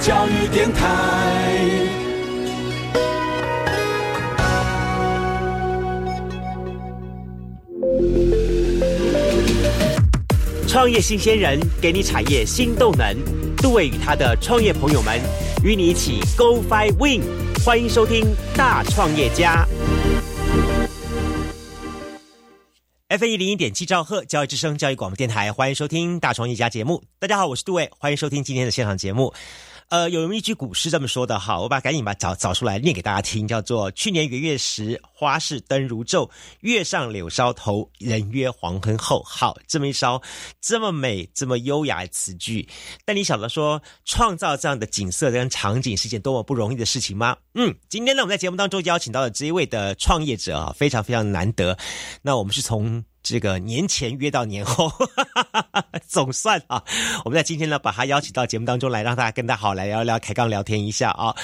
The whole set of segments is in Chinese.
教育电台。创业新鲜人给你产业新动能，杜伟与他的创业朋友们与你一起 Go Fly Win，欢迎收听大创业家。F 一零一点七兆赫教育之声教育广播电台，欢迎收听大创业家节目。大家好，我是杜伟，欢迎收听今天的现场节目。呃，有一句古诗这么说的哈，我把赶紧把找找出来念给大家听，叫做“去年元月时，花市灯如昼，月上柳梢头，人约黄昏后”。好，这么一烧，这么美，这么优雅的词句，但你晓得说，创造这样的景色跟场景是件多么不容易的事情吗？嗯，今天呢，我们在节目当中邀请到了这一位的创业者啊，非常非常难得。那我们是从。这个年前约到年后，哈哈哈总算啊，我们在今天呢把他邀请到节目当中来，让大家跟他好来聊聊开杠聊天一下啊。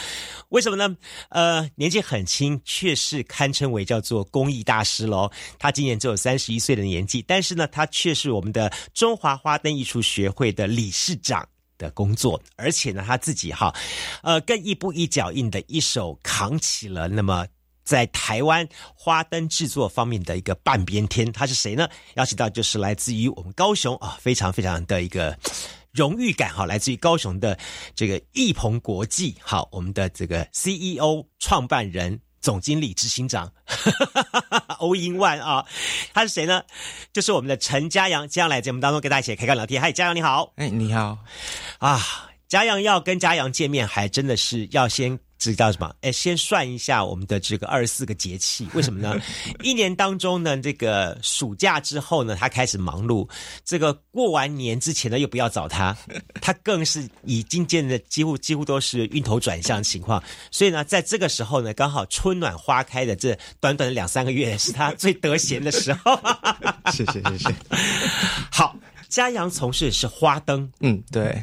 为什么呢？呃，年纪很轻，却是堪称为叫做公益大师喽。他今年只有三十一岁的年纪，但是呢，他却是我们的中华花灯艺术学会的理事长的工作，而且呢，他自己哈，呃，更一步一脚印的一手扛起了那么。在台湾花灯制作方面的一个半边天，他是谁呢？邀请到就是来自于我们高雄啊，非常非常的一个荣誉感哈，来自于高雄的这个易鹏国际，好，我们的这个 CEO 创办人、总经理、执行长欧英万啊，他是谁呢？就是我们的陈嘉阳，将来节目当中跟大家一起开开聊天。嗨，嘉阳你好，哎，你好啊，嘉阳要跟嘉阳见面，还真的是要先。知道什么？哎，先算一下我们的这个二十四个节气，为什么呢？一年当中呢，这个暑假之后呢，他开始忙碌；这个过完年之前呢，又不要找他，他更是已经见的几乎几乎都是晕头转向情况。所以呢，在这个时候呢，刚好春暖花开的这短短的两三个月，是他最得闲的时候。谢谢谢谢。好，嘉阳从事的是花灯，嗯，对。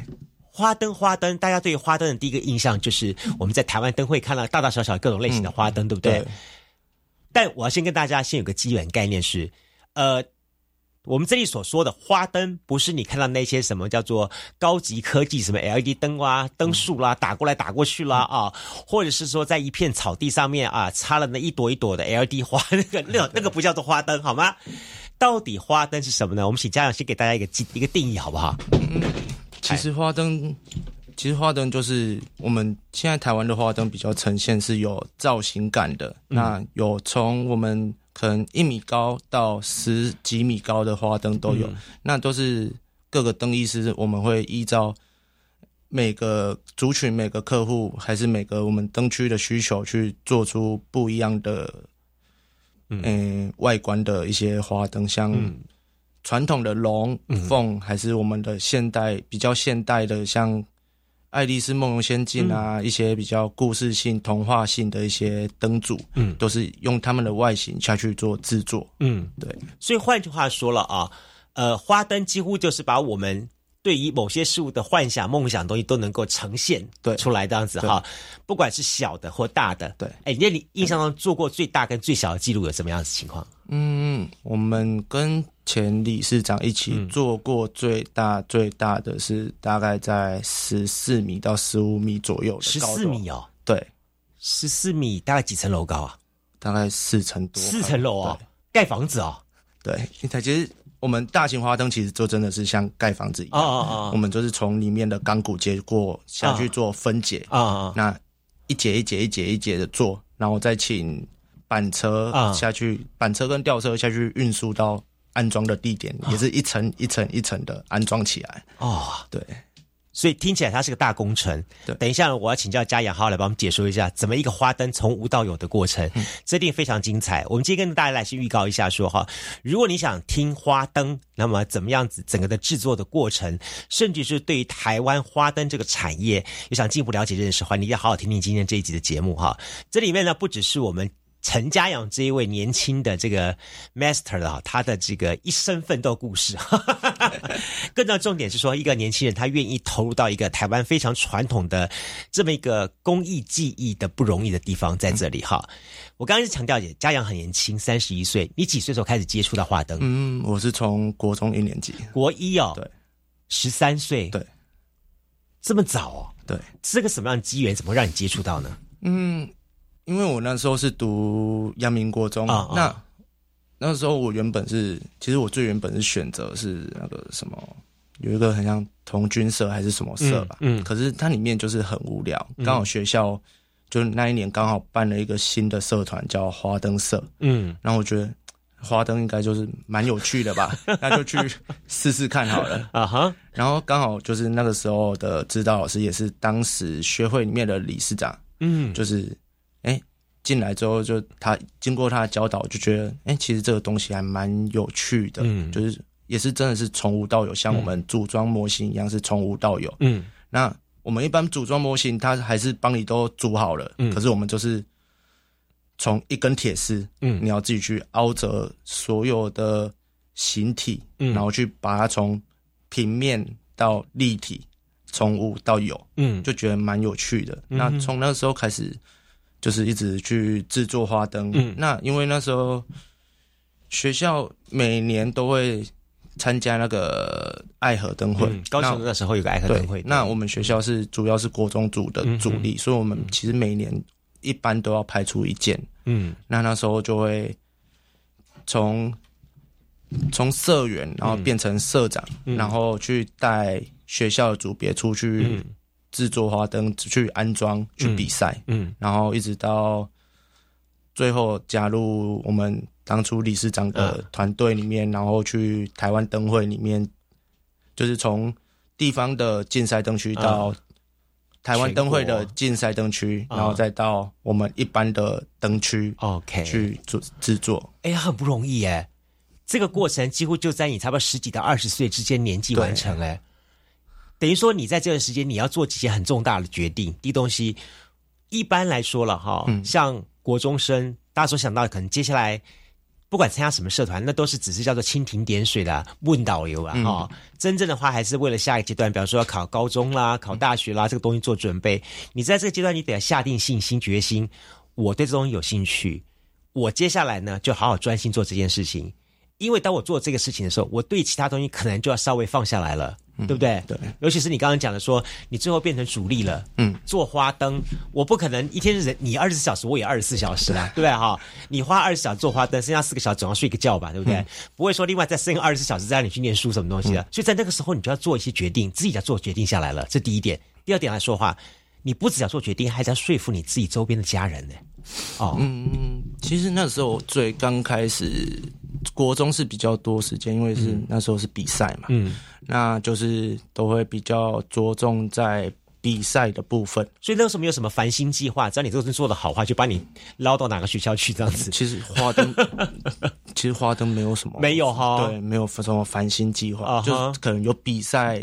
花灯，花灯，大家对花灯的第一个印象就是我们在台湾灯会看到大大小小各种类型的花灯，对不对？但我要先跟大家先有个基本概念是，呃，我们这里所说的花灯，不是你看到那些什么叫做高级科技什么 LED 灯啊、灯束啦，打过来打过去啦啊，或者是说在一片草地上面啊插了那一朵一朵的 LED 花，那个那个那个不叫做花灯，好吗？到底花灯是什么呢？我们请家长先给大家一个定一个定义，好不好？其实花灯，其实花灯就是我们现在台湾的花灯比较呈现是有造型感的。那有从我们可能一米高到十几米高的花灯都有，那都是各个灯艺师，我们会依照每个族群、每个客户还是每个我们灯区的需求去做出不一样的嗯外观的一些花灯，像。传统的龙凤，还是我们的现代比较现代的，像《爱丽丝梦游仙境》啊，一些比较故事性、童话性的一些灯组，嗯，都是用他们的外形下去做制作，嗯，对。所以换句话说了啊，呃，花灯几乎就是把我们。对于某些事物的幻想、梦想东西都能够呈现对出来这样子哈，不管是小的或大的，对。哎，那你印象中做过最大跟最小的记录有什么样子情况？嗯，我们跟前理事长一起做过最大最大的是大概在十四米到十五米左右十四米哦，对，十四米大概几层楼高啊？大概四层多，四层楼啊，盖房子啊？对，它其实。我们大型花灯其实就真的是像盖房子一样，我们就是从里面的钢骨接过下去做分解啊，那一节一节一节一节的做，然后再请板车下去，板车跟吊车下去运输到安装的地点，也是一层一层一层的安装起来。哦，对。所以听起来它是个大工程。对，等一下我要请教嘉阳，好好来帮我们解说一下，怎么一个花灯从无到有的过程，这一定非常精彩。我们今天跟大家来先预告一下，说哈，如果你想听花灯，那么怎么样子整个的制作的过程，甚至是对于台湾花灯这个产业，有想进一步了解认识的话，你要好好听听今天这一集的节目哈。这里面呢，不只是我们。陈家阳这一位年轻的这个 master 啊，他的这个一生奋斗故事，更重要重点是说，一个年轻人他愿意投入到一个台湾非常传统的这么一个工艺技艺的不容易的地方，在这里哈。我刚刚是强调，家阳很年轻，三十一岁，你几岁时候开始接触到画灯？嗯，我是从国中一年级，国一哦，对，十三岁，对，这么早哦。对，这个什么样的机缘，怎么让你接触到呢？嗯，因为我那时候是读阳明国中，啊啊。那那时候我原本是，其实我最原本是选择是那个什么，有一个很像童军社还是什么社吧，嗯。嗯可是它里面就是很无聊，刚好学校就是那一年刚好办了一个新的社团叫花灯社，嗯。然后我觉得花灯应该就是蛮有趣的吧，那就去试试看好了。啊哈，然后刚好就是那个时候的指导老师也是当时学会里面的理事长，嗯。就是哎进来之后就他经过他的教导，就觉得哎其实这个东西还蛮有趣的，嗯就是也是真的是从无到有，像我们组装模型一样是从无到有。嗯那我们一般组装模型，它还是帮你都组好了，嗯可是我们就是从一根铁丝，嗯你要自己去凹折所有的形体，嗯然后去把它从平面到立体，从无到有，嗯，就觉得蛮有趣的。嗯那从那时候开始，就是一直去制作花灯。嗯那因为那时候学校每年都会参加那个爱河灯会，嗯高中那那时候有个爱河灯会，那我们学校是主要是国中组的主力，所以我们其实每年一般都要拍出一件。嗯那那时候就会从从社员，然后变成社长，嗯然后去带学校的组别出去嗯制作花灯，去安装、去比赛，嗯然后一直到最后加入我们当初理事长的团队里面，然后去台湾灯会里面，就是从地方的竞赛灯区到台湾灯会的竞赛灯区，啊然后再到我们一般的灯区，OK，去做制作。哎呀，很不容易耶。这个过程几乎就在你差不多十几到二十岁之间年纪完成哎，等于说你在这段时间你要做几件很重大的决定。第一东西，一般来说了哈，嗯像国中生，大家所想到的可能接下来不管参加什么社团，那都是只是叫做蜻蜓点水的问导游啊哈、真正的话还是为了下一个阶段，比方说要考高中啦、考大学啦，这个东西做准备。你在这个阶段，你得要下定信心、决心，我对这东西有兴趣，我接下来呢就好好专心做这件事情。因为当我做这个事情的时候，我对其他东西可能就要稍微放下来了，对不对？对，尤其是你刚刚讲的说，你最后变成主力了，嗯，做花灯，我不可能一天人你二十四小时，我也二十四小时啦，对不对哈？你花二十小时做花灯，剩下四个小时总要睡个觉吧，对不对？不会说另外再剩二十四小时再让你去念书什么东西的，所以在那个时候你就要做一些决定，自己要做决定下来了，这第一点。第二点来说话，你不只要做决定，还是要说服你自己周边的家人呢。哦，嗯，其实那时候最刚开始，国中是比较多时间，因为是、那时候是比赛嘛，嗯，那就是都会比较着重在比赛的部分。所以那个时候没有什么繁星计划，只要你这个东西做的好话，就把你捞到哪个学校去这样子。其实花灯，其实花灯没有什么，没有哈。对，没有什么繁星计划就是可能有比赛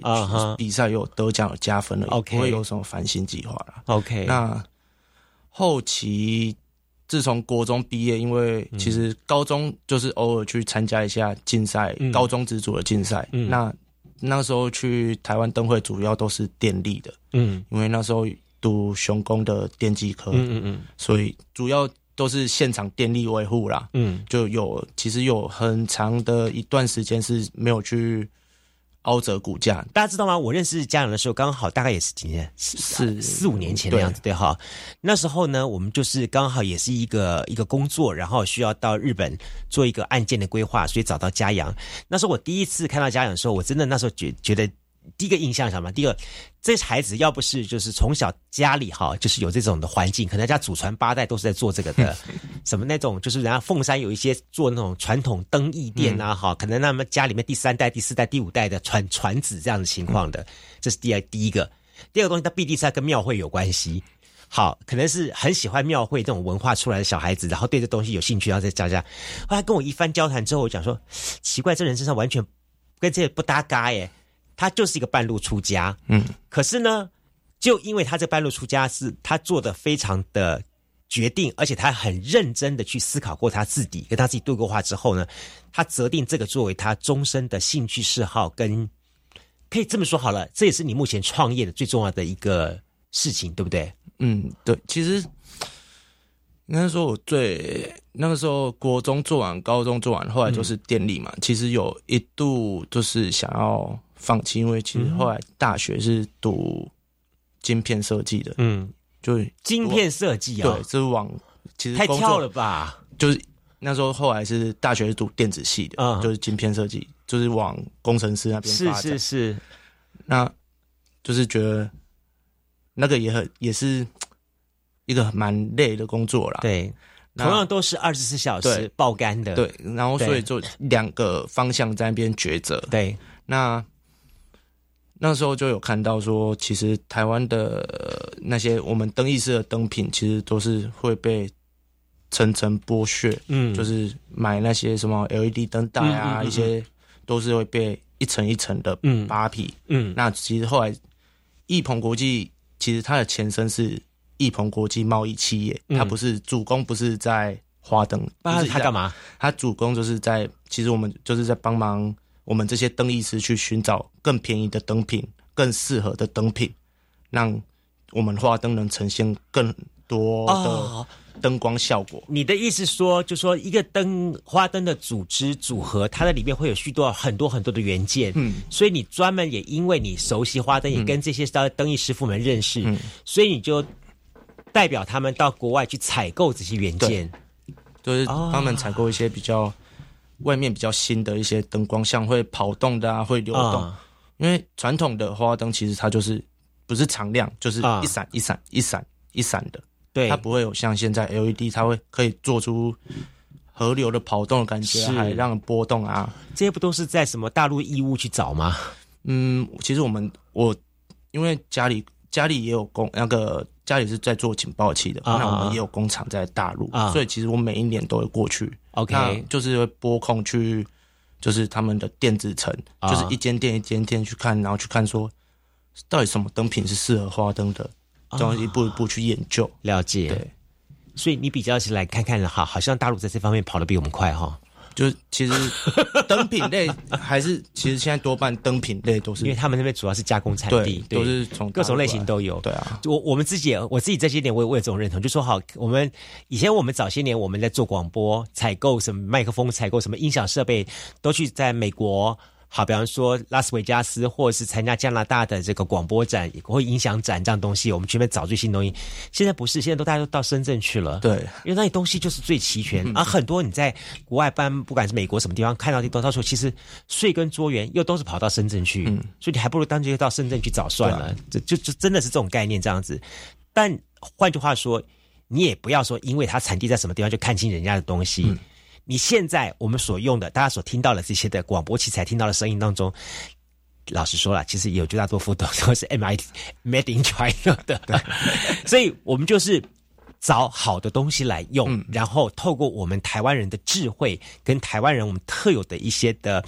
比赛有得奖有加分了 OK 不会有什么繁星计划了。OK，那后期自从国中毕业，因为其实高中就是偶尔去参加一下竞赛，嗯。高中职组的竞赛。嗯。那那时候去台湾灯会主要都是电力的，嗯。因为那时候读雄工的电机科，嗯嗯。所以主要都是现场电力维护啦。嗯。就有其实有很长的一段时间是没有去凹折骨架，大家知道吗？我认识家长的时候，刚好大概也是几年，四是四五年前的样子，对哈。那时候呢，我们就是刚好也是一个一个工作，然后需要到日本做一个案件的规划，所以找到嘉阳。那时候我第一次看到嘉阳的时候，我真的那时候觉觉得。第一个印象是什么？第二，这孩子要不是就是从小家里哈，就是有这种的环境，可能家祖传八代都是在做这个的，什么那种就是人家凤山有一些做那种传统灯艺店啊，哈、可能他们家里面第三代、第四代、第五代的传传子这样的情况的，这是第二第一个。第二个东西，他必定是要跟庙会有关系。好，可能是很喜欢庙会这种文化出来的小孩子，然后对这东西有兴趣，然后再加加。后来跟我一番交谈之后，我讲说，奇怪，这人身上完全跟这不搭嘎耶。他就是一个半路出家，嗯，可是呢，就因为他这半路出家是他做的非常的决定，而且他很认真的去思考过他自己，跟他自己对过话之后呢，他择定这个作为他终身的兴趣嗜好，跟可以这么说好了，这也是你目前创业的最重要的一个事情，对不对？嗯，对，其实应该说我最那个时候国中做完，高中做完，后来就是电力嘛。其实有一度就是想要放弃，因为其实后来大学是读晶片设计的，嗯，就晶片设计啊？对，，这是往其实太跳了吧？就是那时候后来是大学是读电子系的，嗯。就是晶片设计，就是往工程师那边是。是是，那就是觉得那个也很也是一个蛮累的工作啦。对，同样都是二十四小时爆肝的，对，然后所以就两个方向在那边抉择。对，那那时候就有看到说，其实台湾的、呃那些我们灯艺师的灯品，其实都是会被层层剥削，嗯，就是买那些什么 LED 灯带啊，嗯嗯嗯嗯。一些都是会被一层一层的嗯。扒皮。嗯。那其实后来易鹏国际其实它的前身是易鹏国际贸易企业，嗯。它不是主攻不是在花灯，那不是它干嘛？它主攻就是在，其实我们就是在帮忙我们这些灯艺师去寻找更便宜的灯品、更适合的灯品，让我们花灯能呈现更多哦。的灯光效果。你的意思说，就说一个灯花灯的组织组合，它的里面会有许多很多很多的元件，嗯，所以你专门也因为你熟悉花灯，也跟这些灯灯艺师傅们认识，嗯。所以你就代表他们到国外去采购这些元件，就是他们采购一些比较外面比较新的一些灯光，像会跑动的啊，会流动。啊因为传统的花灯其实它就是不是常亮，就是啊一闪一闪一闪一闪的。对，它不会有像现在 LED，它会可以做出河流的跑动的感觉，是还让人波动啊。这些不都是在什么大陆义乌去找吗？嗯，其实我们我因为家里家里也有工，那个家里是在做警报器的，啊那我啊们也有工厂在大陆，啊。所以其实我每一年都会过去。OK 那就是会拨空去，就是他们的电子城，啊。就是一间店一间店去看，然后去看说到底什么灯品是适合花灯的，这样一步一步去研究。了解，对，所以你比较起来看看哈，好像大陆在这方面跑得比我们快哈，就是其实灯品类还是其实现在多半灯品类都是因为他们那边主要是加工产对地，都是从各种类型都有。对啊，我我们自己也，我自己这些年我也我也这种认同，就说好，我们以前我们早些年我们在做广播采购什么麦克风，采购什么音响设备，都去在美国。好，比方说拉斯维加斯，或者是参加加拿大的这个广播展会影响展这样东西，我们去那边找最新东西。现在不是，现在都大家都到深圳去了。对，因为那里东西就是最齐全，而很多你在国外搬，不管是美国什么地方看到的，都到时候其实税跟桌源又都是跑到深圳去，嗯所以你还不如当就到深圳去找算了，这就就真的是这种概念这样子。但换句话说，你也不要说因为它产地在什么地方就看清人家的东西。你现在我们所用的，大家所听到的这些的广播器材听到的声音当中，老实说了，其实有绝大多数都都是 MIT made in China 的，所以我们就是找好的东西来用，然后透过我们台湾人的智慧跟台湾人我们特有的一些的，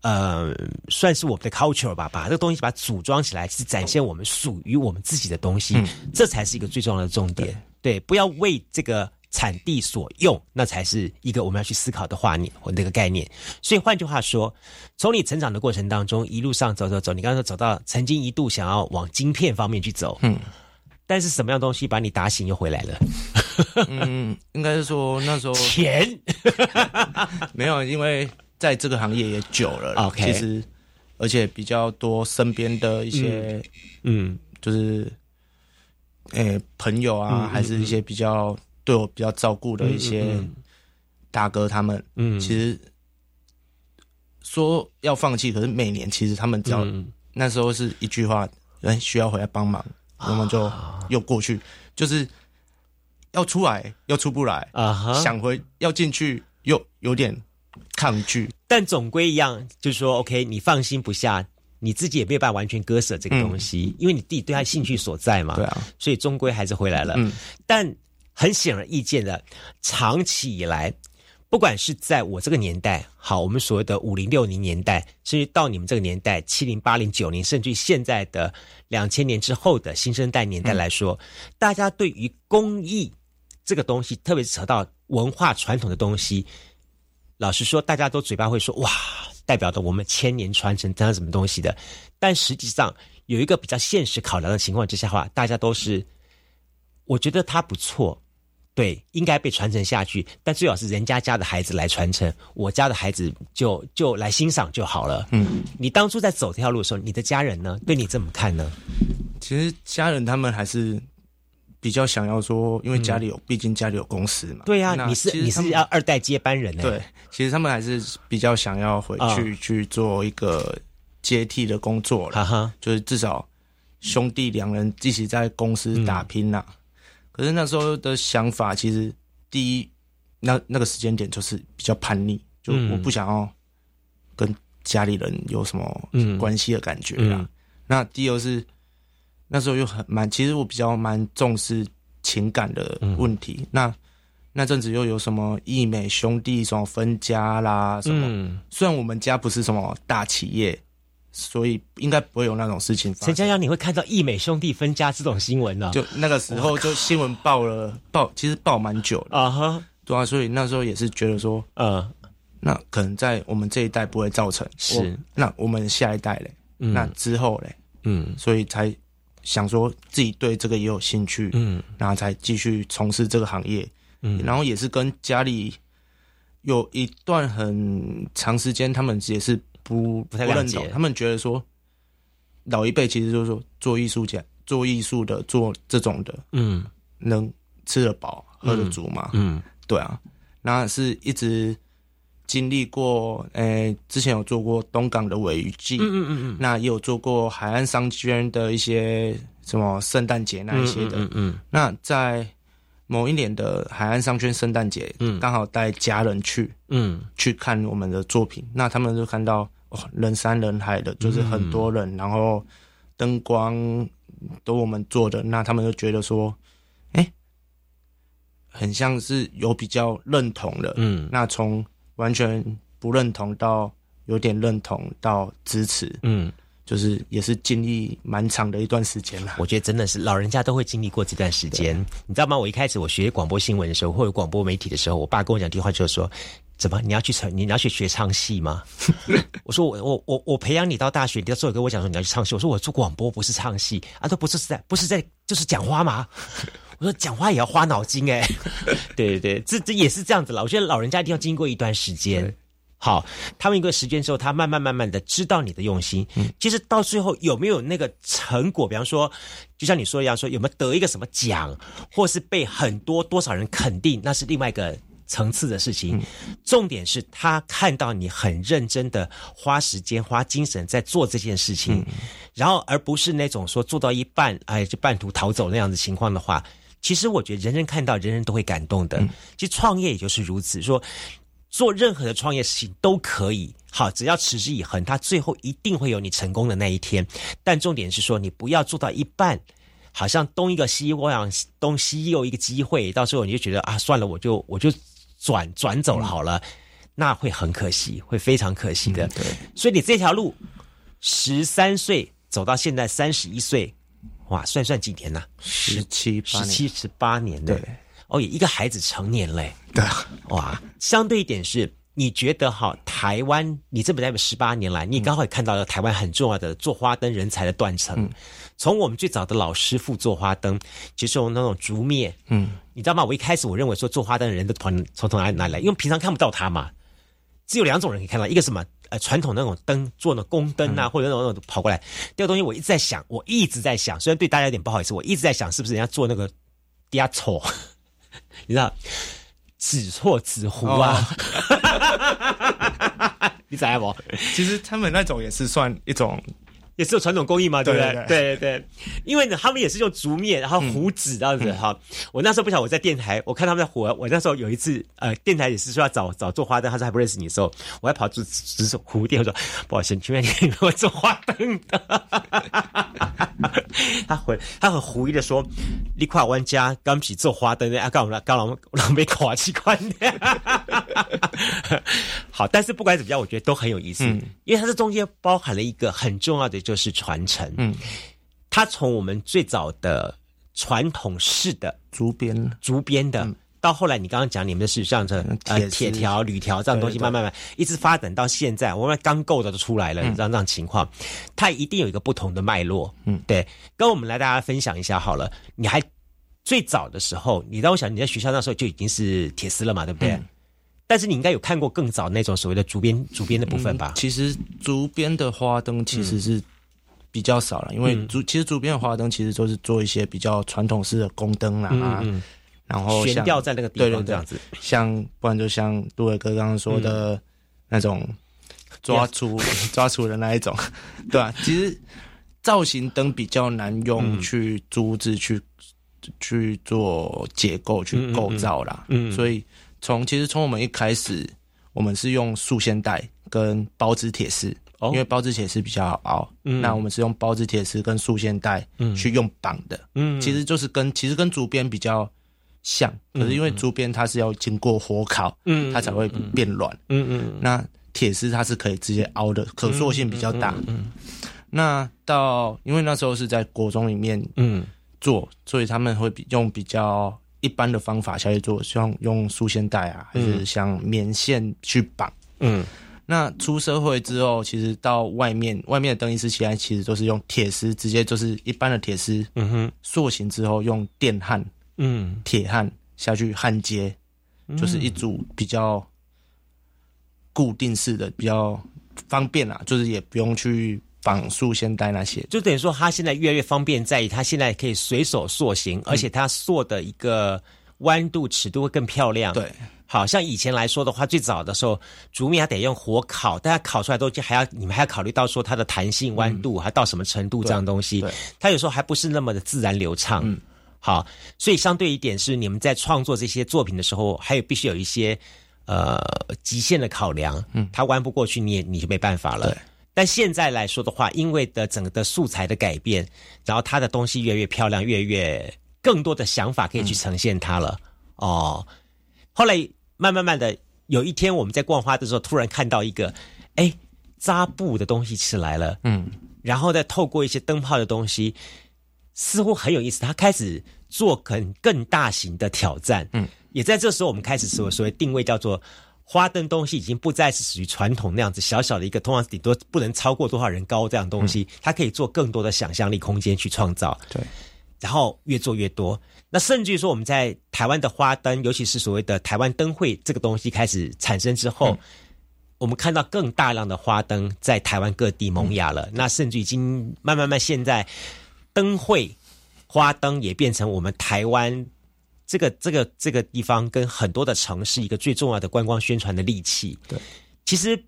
呃，算是我们的 culture 吧，把这个东西把它组装起来，是展现我们属于我们自己的东西，这才是一个最重要的重点。对，不要为这个。产地所用，那才是一个我们要去思考的画面或那个概念。所以换句话说，从你成长的过程当中，一路上走走走，你刚刚说走到曾经一度想要往晶片方面去走，嗯，但是什么样东西把你打醒又回来了？嗯，应该是说那时候钱，没有，因为在这个行业也久了 OK 其实而且比较多身边的一些嗯。就是，诶、朋友啊，还是一些比较对我比较照顾的一些嗯大哥他们，嗯，其实说要放弃，可是每年其实他们只要、嗯那时候是一句话，人需要回来帮忙，我们就又过去，就是要出来又出不来，啊，想回要进去又有点抗拒，但总归一样，就是说，OK，你放心不下，你自己也没有办法完全割舍这个东西，因为你自己对他兴趣所在嘛，对啊，所以终归还是回来了。嗯，但很显而易见的，长期以来，不管是在我这个年代，好，我们所谓的五零六零年代，甚至到你们这个年代，七零八零九零，甚至于现在的两千年之后的新生代年代来说，大家对于工艺这个东西，特别是扯到文化传统的东西，老实说，大家都嘴巴会说哇，代表着我们千年传承，这样什么东西的。但实际上有一个比较现实考量的情况之下的话，大家都是，我觉得它不错，对，应该被传承下去。但最好是人家家的孩子来传承，我家的孩子就就来欣赏就好了。嗯，你当初在走这条路的时候，你的家人呢，对你怎么看呢？其实家人他们还是比较想要说，因为家里有，毕竟家里有公司嘛。对呀、那你是你是要二代接班人呢、对，其实他们还是比较想要回去、去做一个接替的工作了，哈哈，就是至少兄弟两人一起在公司打拼呐、可是那时候的想法，其实第一，那那个时间点就是比较叛逆，就嗯。我不想要跟家里人有什么嗯。关系的感觉啦。嗯。那第二是那时候又很蛮，其实我比较蛮重视情感的问题。那那阵子又有什么义美兄弟什么分家啦什么，嗯，虽然我们家不是什么大企业，所以应该不会有那种事情发生。陈家阳，你会看到义美兄弟分家这种新闻呢、就那个时候就新闻报了报，其实报蛮久的，啊哈，对啊，所以那时候也是觉得说，嗯那可能在我们这一代不会造成，是。我那我们下一代嘞，嗯。那之后嘞，嗯。所以才想说自己对这个也有兴趣，嗯。然后才继续从事这个行业，嗯。然后也是跟家里有一段很长时间，他们也是不不太认同，他们觉得说老一辈其实就是说做艺术家、做艺术的、做这种的，嗯。能吃得饱、喝得足嘛？嗯。对啊，那是一直经历过，诶、之前有做过东港的尾鱼季，嗯嗯嗯。那也有做过海岸商圈的一些什么圣诞节那一些的。嗯嗯。那在某一年的海岸商圈圣诞节，嗯。刚好带家人去嗯。去看我们的作品，那他们就看到哦，人山人海的，就是很多人，然后灯光都我们做的，那他们就觉得说，哎、很像是有比较认同的，嗯那从完全不认同到有点认同到支持，嗯，就是也是经历蛮长的一段时间了。我觉得真的是老人家都会经历过这段时间，你知道吗？我一开始我学广播新闻的时候，或者广播媒体的时候，我爸跟我讲第一句话就是说。怎么？你要去唱？你要去学唱戏吗？我说我我我我培养你到大学，你到时候跟我讲说你要去唱戏。我说我做广播不是唱戏啊，都不是在不是在就是讲话吗？我说讲话也要花脑筋 哎、对对对，这这也是这样子了。我觉得老人家一定要经过一段时间，好，他们一个时间之后，他慢慢慢慢的知道你的用心。其实到最后有没有那个成果？比方说，就像你说一样，说有没有得一个什么奖，或是被很多多少人肯定，那是另外一个。层次的事情，重点是他看到你很认真的花时间、花精神在做这件事情，然后而不是那种说做到一半，哎，就半途逃走那样子情况的话，其实我觉得人人看到，人人都会感动的。其实创业也就是如此，说做任何的创业事情都可以，好，只要持之以恒，它最后一定会有你成功的那一天。但重点是说，你不要做到一半，好像东一个西我想，东西又一个机会，到时候你就觉得啊，算了，我就我就转转走了好了，那会很可惜，会非常可惜的。对，所以你这条路，十三岁走到现在三十一岁，哇，算算几年呐、十七八，十七十八年呢。对。哦，一个孩子成年嘞。对。啊，哇，相对一点是，你觉得哈，台湾你这本代表十八年来，你刚好也看到了台湾很重要的做花灯人才的断层。从我们最早的老师傅做花灯，其实从那种竹篾，嗯，你知道吗？我一开始我认为说做花灯的人都从从从哪里哪里来，因为平常看不到他嘛。只有两种人可以看到，一个什么呃传统那种灯做那种宫灯啊，或者那种那种跑过来。第二个东西我一直在想，我一直在想，虽然对大家有点不好意思，我一直在想是不是人家做那个底下丑，你知道指错纸糊啊？你怎样不？其实他们那种也是算一种，也是有传统工艺嘛，对不对？对对对对，因为呢，他们也是用竹篾，然后糊纸这样子哈。我那时候不晓得我在电台，我看他们在糊，我那时候有一次呃，电台也是说要找找做花灯，他说还不认识你的时候，我还跑去只是糊店，我说不好意思，请问你有没有做花灯的？他回他很狐疑的说：“你跨玩家刚起做花灯的，啊，刚 我们刚我们我们没考器官的。”好，但是不管怎么样，我觉得都很有意思，因为它这中间包含了一个很重要的就是传承。嗯，它从我们最早的传统式的竹编，竹编的。到后来，你刚刚讲你们的是像这呃铁条、铝条这样东西，慢慢慢一直发展到现在，我们钢构的都出来了，这样这样情况，它一定有一个不同的脉络。嗯，对，跟我们来大家分享一下好了。你还最早的时候，你让我想你在学校那时候就已经是铁丝了嘛，对不对？但是你应该有看过更早那种所谓的竹编竹编的部分吧？其实竹编的花灯其实是比较少了，因为竹其实竹编的花灯其实都是做一些比较传统式的宫灯啊，然后悬吊在那个地方这样子，像不然就像杜伟哥刚刚说的那种抓出 抓出的那一种，对吧？其实造型灯比较难用去竹子去去做结构去构造啦，嗯，所以从其实从我们一开始，我们是用束线带跟包织铁丝。因为包织铁丝比较好熬，那我们是用包织铁丝跟束线带去用绑的，嗯，其实就是跟其实跟竹编比较像，可是因为竹编它是要经过火烤，嗯，它才会变软，嗯嗯，那铁丝它是可以直接凹的，可塑性比较大，嗯，那到因为那时候是在国中里面，嗯，做，所以他们会比用比较一般的方法下去做，像用束线带啊，还是像棉线去绑，嗯。那出社会之后，其实到外面，外面的灯艺师，其实其实都是用铁丝，直接就是一般的铁丝，嗯哼，塑形之后用电焊，嗯，铁焊下去焊接，就是一组比较固定式的，比较方便啦，就是也不用去绑束线带那些，就等于说它现在越来越方便，在于它现在可以随手塑形，而且它塑的一个弯度尺度会更漂亮，对。好像以前来说的话，最早的时候竹篾还得用火烤，但它烤出来都就还要你们还要考虑到说它的弹性弯度还到什么程度这样东西，它有时候还不是那么的自然流畅。嗯，好，所以相对一点是你们在创作这些作品的时候，还有必须有一些呃极限的考量。嗯，它弯不过去，你也你就没办法了。对。但现在来说的话，因为的整个的素材的改变，然后它的东西越来越漂亮，越来越更多的想法可以去呈现它了。哦，后来。慢慢慢的，有一天我们在逛花的时候，突然看到一个，哎，扎布的东西起来了，嗯，然后再透过一些灯泡的东西，似乎很有意思。他开始做更更大型的挑战，嗯，也在这时候，我们开始所所谓定位叫做花灯东西，已经不再是属于传统那样子小小的一个，通常顶多不能超过多少人高这样东西，它可以做更多的想象力空间去创造，对，然后越做越多。那甚至于说，我们在台湾的花灯，尤其是所谓的台湾灯会这个东西开始产生之后，我们看到更大量的花灯在台湾各地萌芽了。那甚至已经慢慢慢，现在灯会花灯也变成我们台湾这个这个这个地方跟很多的城市一个最重要的观光宣传的利器。对，其实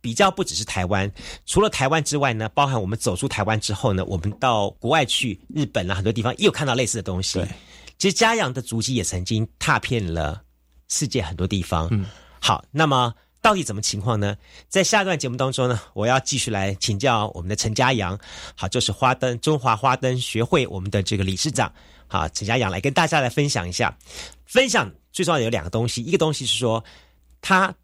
比较不只是台湾，除了台湾之外呢，包含我们走出台湾之后呢，我们到国外去，日本啊很多地方也有看到类似的东西。对。其实嘉阳的足迹也曾经踏遍了世界很多地方。嗯，好，那么到底怎么情况呢？在下一段节目当中呢，我要继续来请教我们的陈家阳，好，就是花灯中华花灯学会我们的这个理事长，好，陈家阳来跟大家来分享一下。分享最重要的有两个东西，一个东西是说他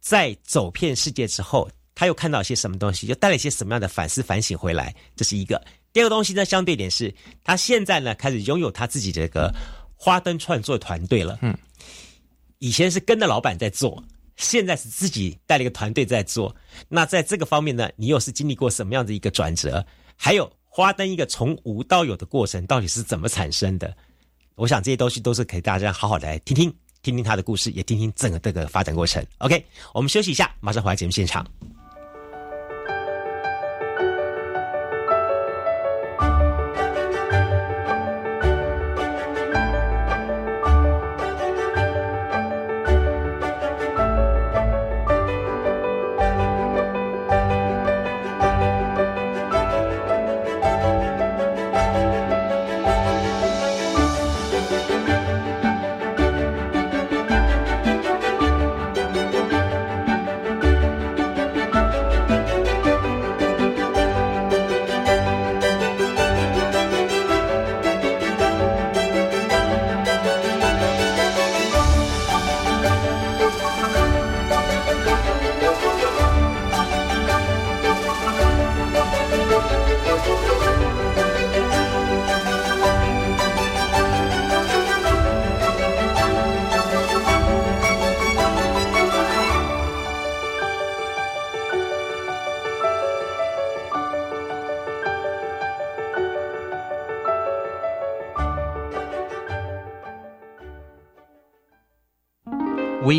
在走遍世界之后，他又看到一些什么东西，又带了一些什么样的反思反省回来，这是一个。第二个东西呢，相对点是，他现在呢开始拥有他自己这个花灯创作团队了。嗯，以前是跟着老板在做，现在是自己带了一个团队在做。那在这个方面呢，你又是经历过什么样的一个转折？还有花灯一个从无到有的过程到底是怎么产生的？我想这些东西都是可以大家好好的来听听，听听他的故事，也听听整个这个发展过程。OK，我们休息一下，马上回来节目现场。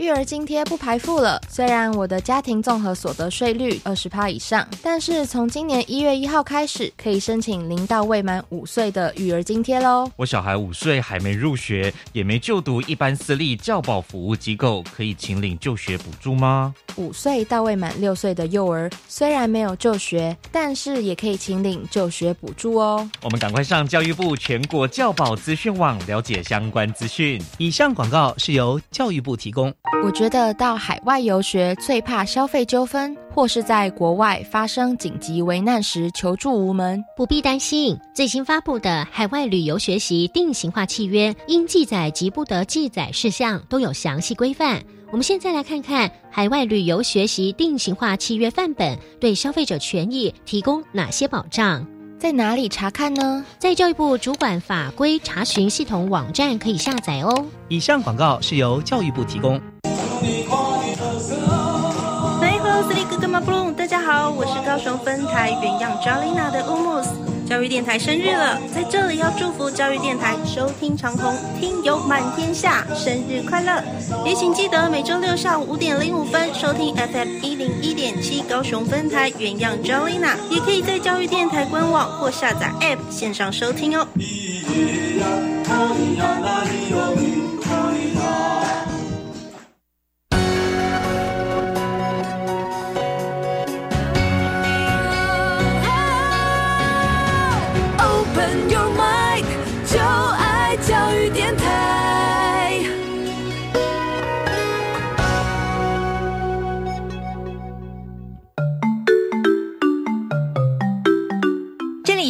育儿津贴不排付了。虽然我的家庭综合所得税率二十趴以上，但是从今年一月一号开始，可以申请零到未满五岁的育儿津贴喽。我小孩五岁还没入学，也没就读一般私立教保服务机构，可以请领就学补助吗？五岁到未满六岁的幼儿虽然没有就学，但是也可以请领就学补助哦。我们赶快上教育部全国教保资讯网了解相关资讯。以上广告是由教育部提供。我觉得到海外游学最怕消费纠纷，或是在国外发生紧急危难时求助无门。不必担心，最新发布的海外旅游学习定型化契约，应记载及不得记载事项都有详细规范。我们现在来看看海外旅游学习定型化契约范本对消费者权益提供哪些保障。在哪里查看呢？在教育部主管法规查询系统网站可以下载哦。以上广告是由教育部提供。嗨，Hello，斯里哥哥马布隆，大家好，我是高雄分台原样 Jolina 的乌木斯。教育电台生日了，在这里要祝福教育电台收听长虹，听友满天下，生日快乐！也请记得每周六下午五点零五分收听 FM 一零一点七高雄分台原样 Jolina，也可以在教育电台官网或下载 App 线上收听哦。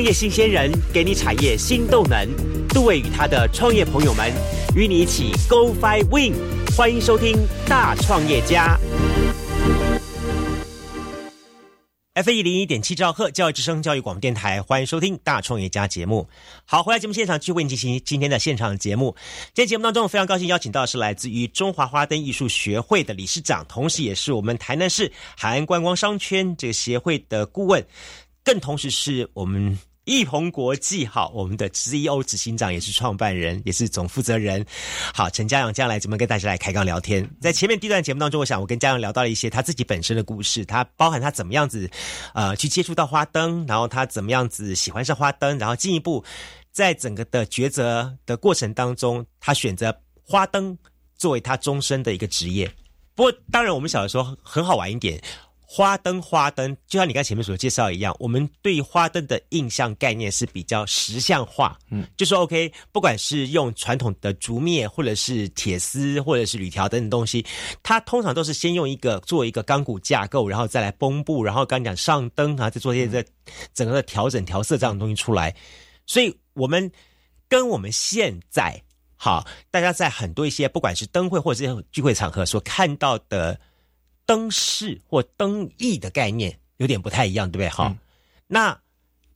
创业新鲜人给你产业新动能，杜伟与他的创业朋友们与你一起 Go Fly Win，欢迎收听大创业家。F 一零一点七兆赫教育之声教育广播电台，欢迎收听大创业家节目。好，回来节目现场去为你进行今天的现场节目。今天节目当中，非常高兴邀请到是来自于中华花灯艺术学会的理事长，同时也是我们台南市海岸观光商圈这个协会的顾问，更同时是我们。易鹏国际好，我们的 CEO 执行长也是创办人，也是总负责人。好，陈嘉阳将来怎么跟大家来开杠聊天？在前面第一段节目当中，我想我跟嘉阳聊到了一些他自己本身的故事，他包含他怎么样子呃去接触到花灯，然后他怎么样子喜欢上花灯，然后进一步在整个的抉择的过程当中，他选择花灯作为他终身的一个职业。不过，当然我们小的时候很好玩一点。花灯，花灯，就像你刚前面所介绍一样，我们对花灯的印象概念是比较实像化，嗯，就说 OK，不管是用传统的竹篾，或者是铁丝，或者是铝条等等东西，它通常都是先用一个做一个钢骨架构，然后再来绷布，然后刚讲上灯啊，再做一些这整个的调整调色这样的东西出来。所以，我们跟我们现在好，大家在很多一些不管是灯会或者是聚会场合所看到的。灯饰或灯艺的概念有点不太一样，对不对？哈，那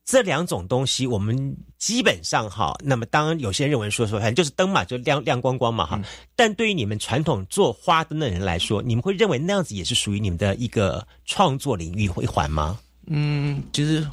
这两种东西，我们基本上哈，那么当然有些人认为说说，反正就是灯嘛，就亮亮光光嘛，哈。但对于你们传统做花灯的人来说，你们会认为那样子也是属于你们的一个创作领域一环吗？嗯，其实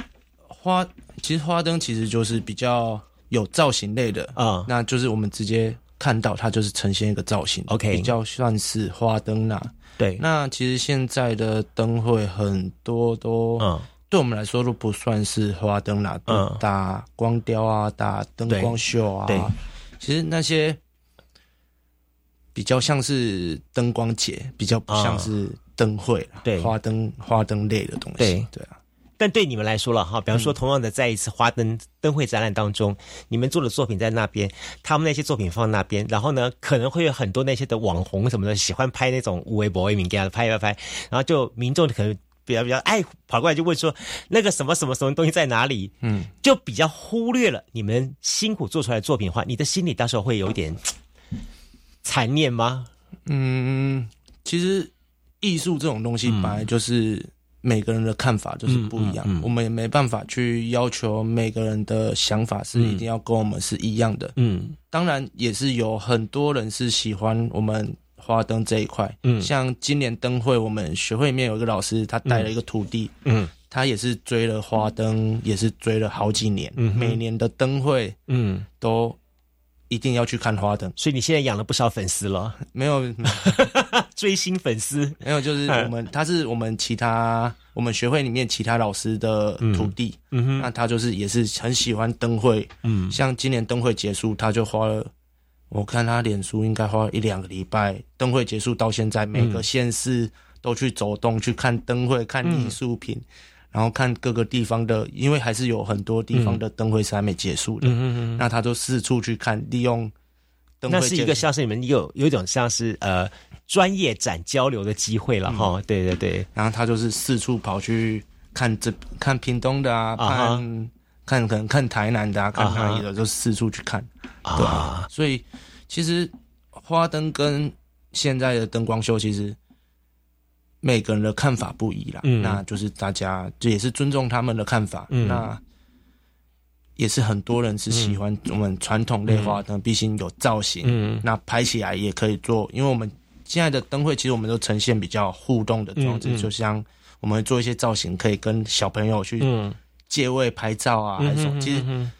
花其实花灯其实就是比较有造型类的啊，那就是我们直接看到它就是呈现一个造型，OK，比较算是花灯啦。对，那其实现在的灯会很多都，嗯，对我们来说都不算是花灯啦，嗯，打光雕啊，打灯光秀啊，对，其实那些比较像是灯光节，比较不像是灯会啦，对。花灯花灯类的东西，对。对啊，但对你们来说了哈，比方说同样的在一次花灯灯会展览当中，你们做的作品在那边，他们那些作品放那边，然后呢，可能会有很多那些的网红什么的喜欢拍那种无微博微名给他拍拍拍，然后就民众可能比较比较爱跑过来就问说那个什么什么什么东西在哪里，嗯，就比较忽略了你们辛苦做出来的作品的话，你的心里到时候会有一点 残念吗？嗯，其实艺术这种东西本来就是每个人的看法就是不一样，嗯嗯。嗯我们也没办法去要求每个人的想法是一定要跟我们是一样的。嗯。当然，也是有很多人是喜欢我们花灯这一块。嗯。像今年灯会，我们学会里面有一个老师，他带了一个徒弟，嗯。他也是追了花灯，也是追了好几年，嗯每年的灯会嗯，都一定要去看花灯。所以你现在养了不少粉丝了，没有，追星粉丝，没有，就是我们他是我们其他我们学会里面其他老师的徒弟，嗯。哼，那他就是也是很喜欢灯会，嗯。像今年灯会结束，他就花了，我看他脸书应该花了一两个礼拜，灯会结束到现在，每个县市都去走动，去看灯会，看艺术品，然后看各个地方的，因为还是有很多地方的灯会是还没结束的，嗯嗯嗯。那他就四处去看，利用灯会那是一个像是你们有有一种像是呃专业展交流的机会了哈、对对对，然后他就是四处跑去看这看屏东的啊，看看可能看台南的啊，看哪里的，就四处去看。对啊，所以其实花灯跟现在的灯光秀其实每个人的看法不一啦。嗯。那就是大家这也是尊重他们的看法。嗯。那也是很多人是喜欢我们传统类花灯，毕竟有造型，嗯。那拍起来也可以做，因为我们现在的灯会其实我们都呈现比较互动的装置，就像我们做一些造型，可以跟小朋友去嗯，借位拍照啊，还是什么。其实嗯。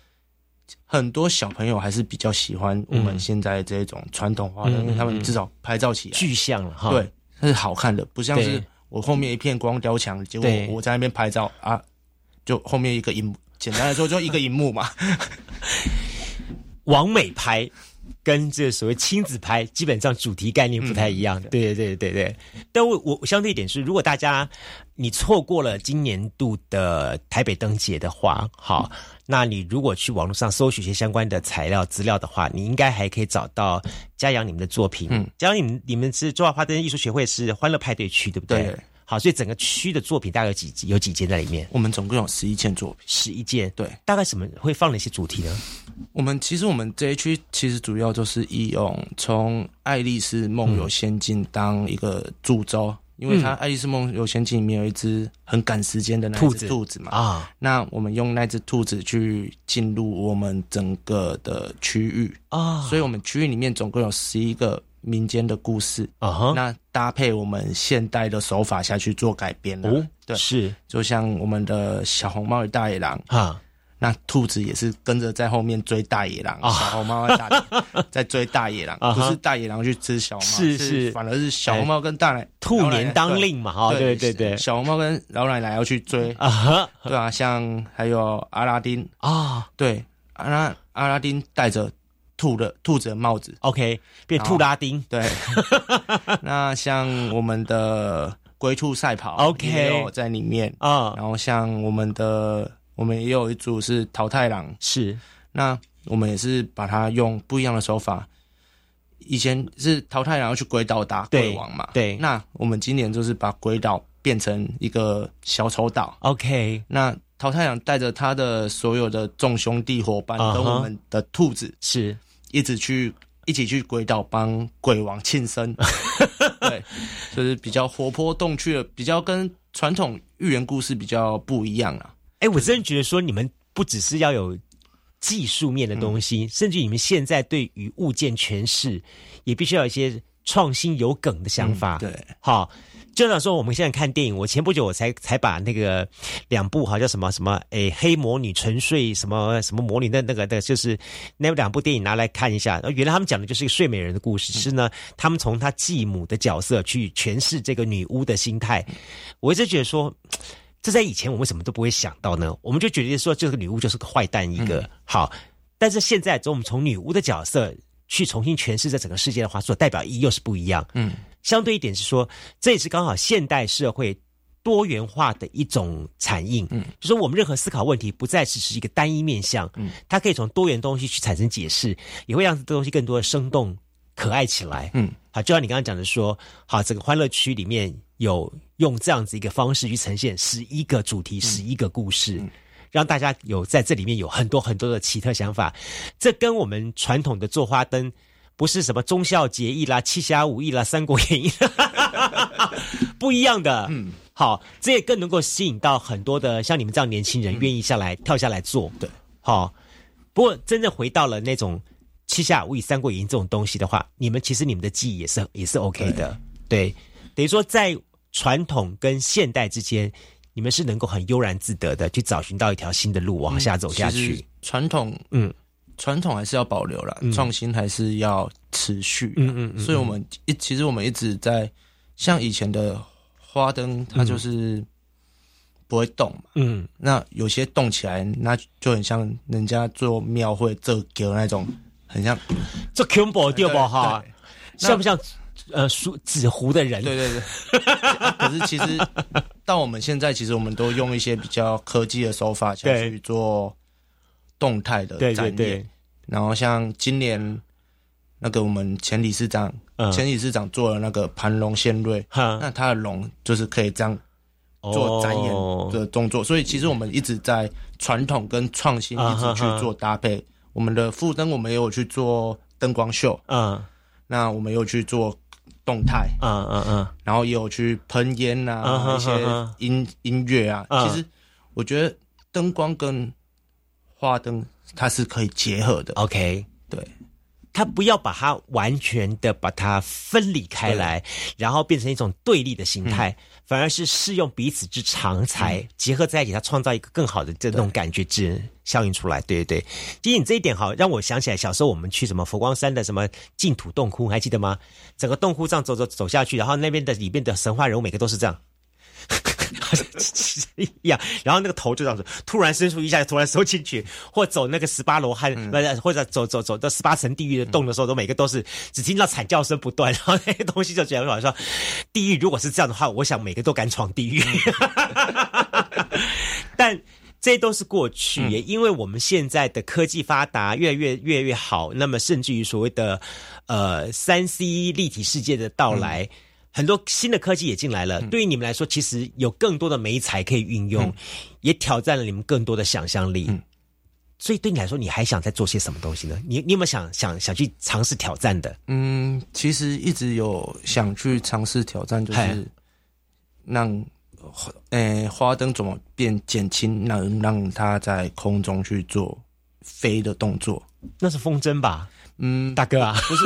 很多小朋友还是比较喜欢我们现在这种传统花灯，嗯因为他们至少拍照起来，具象了哈，对，它是好看的，不像是我后面一片光雕墙，结果我在那边拍照啊，就后面一个荧幕，简单来说就一个荧幕嘛。完美拍跟这所谓亲子拍基本上主题概念不太一样。对对对对对。但我我我相对一点是，如果大家你错过了今年度的台北灯节的话，好，那你如果去网络上搜取一些相关的材料资料的话，你应该还可以找到嘉阳你们的作品。嗯嘉阳你们你们是中华花灯艺术协会是欢乐派对区，对不对？对好，所以整个区的作品大概有几有几件在里面？我们总共有十一件作品。十一件。对，大概什么会放哪些主题呢？我们其实我们这一区其实主要就是以用从《爱丽丝梦游仙境》当一个主轴，因为它《爱丽丝梦游仙境》里面有一只很赶时间的那一兔子。只兔子嘛。啊。那我们用那只兔子去进入我们整个的区域，啊，所以我们区域里面总共有十一个民间的故事，啊哈，那搭配我们现代的手法下去做改编了。哦，对，是。就像我们的小红帽与大野狼，啊，那兔子也是跟着在后面追大野狼，啊。小红帽在大 在追大野狼，不是大野狼去吃小红帽，是是反而是小红帽跟大奶兔年当令嘛，哈，对对对，小红帽跟老奶奶要去追，啊对啊，像还有阿拉丁，啊。对，阿拉阿拉丁戴着兔的兔子的帽子，，OK，变兔拉丁，对，那像我们的龟兔赛跑 OK 在里面，啊，然后像我们的我们也有一组是淘太郎，是那我们也是把它用不一样的手法。以前是淘太郎要去鬼岛打鬼王嘛，对那我们今年就是把鬼岛变成一个小丑岛。OK，那淘太郎带着他的所有的众兄弟伙伴，跟我们的兔子是一直去一起去鬼岛帮鬼王庆生。对，就是比较活泼动趣的，比较跟传统寓言故事比较不一样啊。哎，我真的觉得说你们不只是要有技术面的东嗯。西，甚至你们现在对于物件诠释也必须要有一些创新有梗的想法。嗯对，好，就像说我们现在看电影，我前不久我才才把那个两部好叫什么什么哎黑魔女沉睡什么什么魔女的那个的就是那两部电影拿来看一下，呃原来他们讲的就是一个睡美人的故事，是呢他们从她继母的角色去诠释这个女巫的心态，我一直觉得说。这在以前我们为什么都不会想到呢？我们就觉得说这个女巫就是个坏蛋一个、好，但是现在从我们从女巫的角色去重新诠释这整个世界的话，所代表意义又是不一样。嗯，相对一点是说，这也是刚好现代社会多元化的一种产应。嗯，就是我们任何思考问题不再只是一个单一面向，嗯，它可以从多元东西去产生解释，也会让这东西更多的生动可爱起来。嗯，好，就像你刚刚讲的说，好，这个欢乐区里面有用这样子一个方式去呈现十一个主题、十一个故事。让大家有在这里面有很多很多的奇特想法，这跟我们传统的做花灯不是什么忠孝节义啦、七侠五义啦、三国演义 不一样的。嗯，好，这也更能够吸引到很多的像你们这样年轻人愿意下来、跳下来做。对，好。不过真正回到了那种七侠五义、三国演义这种东西的话，你们其实你们的记忆也是也是 OK 的。对，等于说在传统跟现代之间。你们是能够很悠然自得的去找寻到一条新的路往下走下去。传统，嗯，传统还是要保留了，创新还是要持续。嗯嗯，所以我们一其实我们一直在像以前的花灯，它就是不会动嘛。嗯，那有些动起来，那就很像人家做庙会做狗那种，很像做 combo 对不哈？像不像？呃，梳纸糊的人，对对对。可是其实到我们现在，其实我们都用一些比较科技的手法去做动态的展演。然后像今年那个我们前理事长，前理事长做了那个盘龙仙瑞，那他的龙就是可以这样做展演的动作。所以其实我们一直在传统跟创新一直去做搭配。我们的副灯我们也有去做灯光秀，嗯，那我们又去做。动态，嗯嗯嗯，然后也有去喷烟呐，一些音音乐啊。其实我觉得灯光跟花灯它是可以结合的。OK，对，它不要把它完全的把它分离开来，然后变成一种对立的形态。反而是适用彼此之长才结合在一起，它创造一个更好的这种感觉之效应出来。对对对，其实你这一点好，让我想起来小时候我们去什么佛光山的什么净土洞窟，还记得吗？整个洞窟这样走走走下去，然后那边的里面的神话人物每个都是这样。好像一样，然后那个头就这样子，突然伸出一下，突然收进去，或走那个十八罗汉，或者走走走到十八层地狱的洞的时候，都每个都是只听到惨叫声不断，然后那些东西就觉得好像说，地狱如果是这样的话，我想每个都敢闯地狱。但这都是过去，也因为我们现在的科技发达，越来越越来越好，那么甚至于所谓的呃三 C 立体世界的到来。很多新的科技也进来了，对于你们来说，其实有更多的美材可以运用，也挑战了你们更多的想象力。所以对你来说，你还想再做些什么东西呢？你你有没有想想想去尝试挑战的？嗯，其实一直有想去尝试挑战，就是让呃花灯怎么变减轻，让让它在空中去做飞的动作。那是风筝吧？嗯，大哥啊，不是，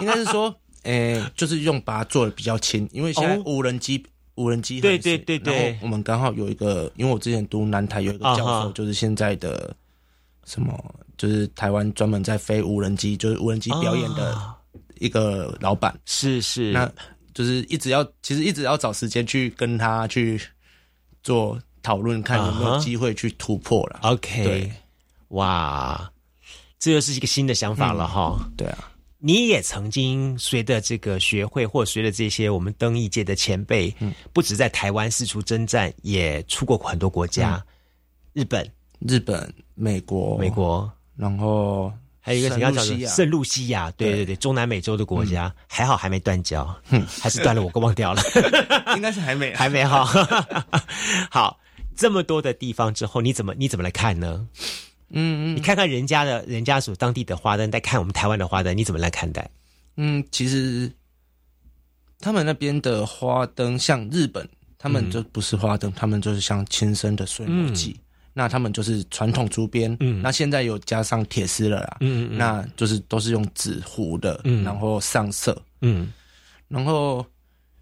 应该是说。诶，就是用把它做的比较轻，因为现在无人机，无人机对对对对。我们刚好有一个，因为我之前读南台有一个教授，就是现在的什么，就是台湾专门在飞无人机，就是无人机表演的一个老板。是是，那就是一直要，其实一直要找时间去跟他去做讨论，看有没有机会去突破了。OK，哇，这又是一个新的想法了哈。对啊。你也曾经随着这个学会，或随着这些我们灯艺界的前辈，嗯，不止在台湾四处征战，也出过很多国家，日本、日本、美国、美国，然后还有一个你要讲的圣露西亚，对对。对，中南美洲的国家，还好还没断交，还是断了，我给忘掉了，应该是还没，还没哈。好，这么多的地方之后，你怎么你怎么来看呢？嗯嗯，你看看人家的人家所当地的花灯，再看我们台湾的花灯，你怎么来看待？嗯，其实他们那边的花灯，像日本，他们就不是花灯，他们就是像亲生的水母鸡，那他们就是传统竹编，嗯，那现在有加上铁丝了啦，嗯嗯，那就是都是用纸糊的，嗯，然后上色，嗯，然后